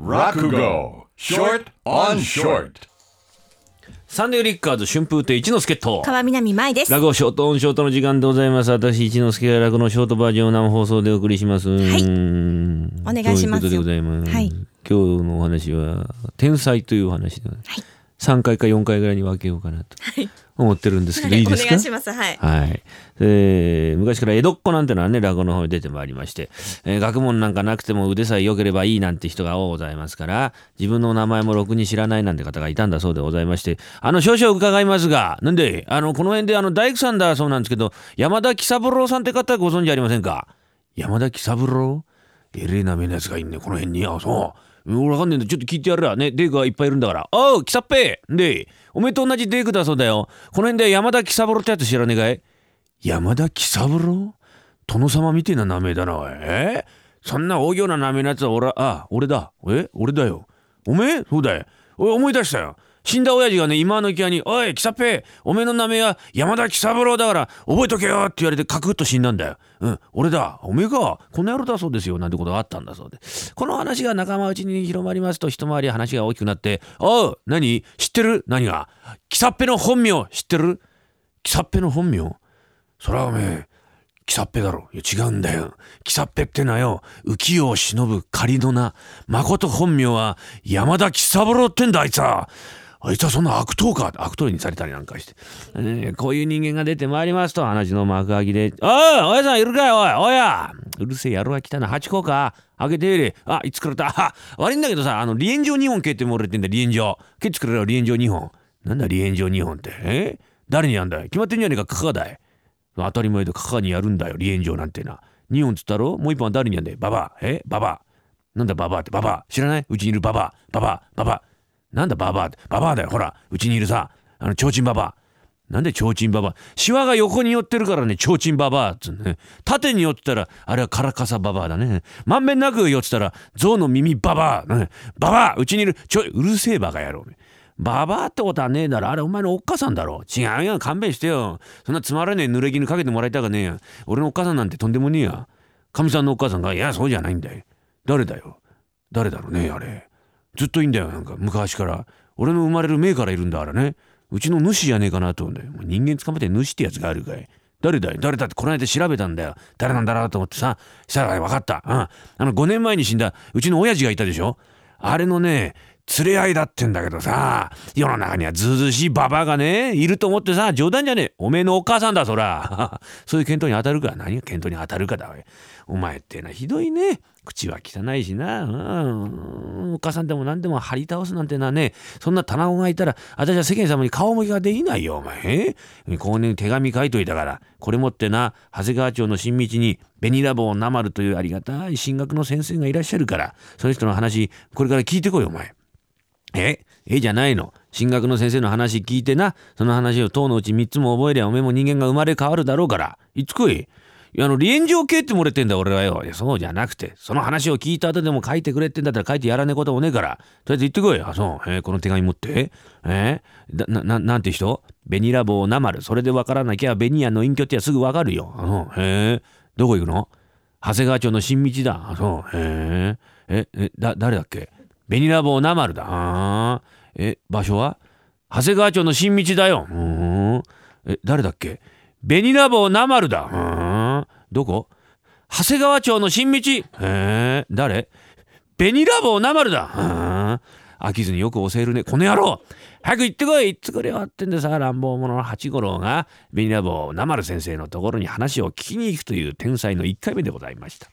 Rakugo. Short on Short. サンデーリッカーズ春風亭一之輔と川南舞です。落語ショートオンショートの時間でございます。私一之輔が落語のショートバージョンを生放送でお送りします。い。うん。お願いしますということでございます、はい。今日のお話は天才というお話で、はい3回か4回ぐらいに分けようかなとはい。思ってるんですけど、い、いですか？お願いします。はい。はい、えー昔から江戸っ子なんてのはね落語の方に出てまいりまして、えー学問なんかなくても腕さえ良ければいいなんて人が多ございますから自分の名前もろくに知らないなんて方がいたんだそうでございましてあの少々伺いますがなんであのこの辺であの大工さんだそうなんですけど山田喜三郎さんって方ご存知ありませんか？山田喜三郎？えれえなめのやつがいんねこの辺に。あそう俺わかんねえんだ。ちょっと聞いてやるわ。ねデイクがいっぱいいるんだから。おう喜三平でおめえと同じデークだそうだよ。この辺で山田喜三郎ってやつ知らねえかい？山田喜三郎？殿様みてえな名前だなおい。え？そんな大行な名前のやつは俺あ俺だ。え？俺だよ。おめえ？そうだよ。おい思い出したよ。死んだ親父がね今の際に「おい喜三平おめえの名前は山田喜三郎だから覚えとけよ」って言われてカクッと死んだんだよ。うん俺だおめえかこの野郎だそうですよなんてことがあったんだそうでこの話が仲間内に広まりますと一回り話が大きくなって「おう何？知ってる？何が？喜三平の本名知ってる？喜三平の本名？それはおめえキサッペだろ。いや違うんだよ。キサッペってのはよ、浮世を忍ぶ仮の名。誠本名は山田喜三郎ってんだ、あいつは。あいつはそんな悪党か。悪党にされたりなんかして。えーこういう人間が出てまいりますと、話の幕開きで、おいおやさんいるかいおいおやうるせえ野郎が来たな。八甲か開けてやれ。あ、いつくれた。悪いんだけどさ、あの、離縁状2本蹴ってもらってんだ、離縁状。蹴って作れよ、離縁状2本。なんだ、離縁状2本って。え？誰にやんだい？決まってんじゃねえか、カカだい。当たり前でカカにやるんだよ離縁状なんてな2本つったろ？もう1本は誰にやんだよババアえ？ババなんだババってババ知らない？うちにいるババアババアババなんだババアって。ババアだよほら。うちにいるさ。あの提灯ババア。なんで提灯ババア。シワが横に寄ってるからね提灯ババアっつうね。縦に寄ってたらあれはカラカサババアだね。まんべんなく寄ってたら象の耳ババア、ね、ババアうちにいるちょうるせえバカ野郎。ババアってことはねえだろ。あれお前のおっかさんだろ。違うよ勘弁してよ。そんなつまらねえ濡れ衣かけてもらいたかねえや俺のおっかさんなんてとんでもねえや。かみさんのおっかさんがいやそうじゃないんだよ。誰だよ。誰だろうねあれ。ずっといいんだよなんか昔から。俺の生まれる前からいるんだからね。うちの主じゃねえかなと思うんだよ。人間捕まえて主ってやつがあるかい。誰だよ誰だってこの間調べたんだよ。誰なんだろうと思ってさ。したら分かった、うん、あの5年前に死んだうちの親父がいたでしょ。あれのね連れ合いだってんだけどさ世の中にはずうずしいババアがねいると思ってさ冗談じゃねえ。おめえのお母さんだそら。そういう見当に当たるか何が見当に当たるかだおお前ってなひどいね。口は汚いしな、うん、お母さんでも何でも張り倒すなんてのはねそんな棚子がいたら私は世間様に顔向きができないよお前。えここに手紙書いといたからこれ持ってな長谷川町の新道に紅ラボなまるというありがたい進学の先生がいらっしゃるからその人の話これから聞いてこいお前。ええじゃないの。進学の先生の話聞いてな、その話を塔のうち3つも覚えりゃおめえも人間が生まれ変わるだろうから。いつこい？いやあの、離縁状系ってもれてんだ俺はよ。いや、そうじゃなくて、その話を聞いた後でも書いてくれってんだったら書いてやらねえこともねえから。とりあえず行ってこい。あ、そう。えーこの手紙持って。えーな、な、なんて人？紅ラボなまる。それでわからなきゃ紅屋の隠居ってやすぐわかるよ。あの、へえ。どこ行くの？長谷川町の新道だ。あ、そう。へえ。え、え、だ、誰だっけ？紅ラボなまるだ。え、場所は？長谷川町の新道だよ。うん。え、誰だっけ？紅ラボなまるだ。うん。どこ？長谷川町の新道。へえ、誰？紅ラボなまるだ。うん。飽きずによく教えるね。この野郎早く行ってこい行ってくれよってんでさ、乱暴者の八五郎が、紅ラボなまる先生のところに話を聞きに行くという天才の1回目でございました。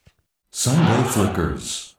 Sunday Flickers.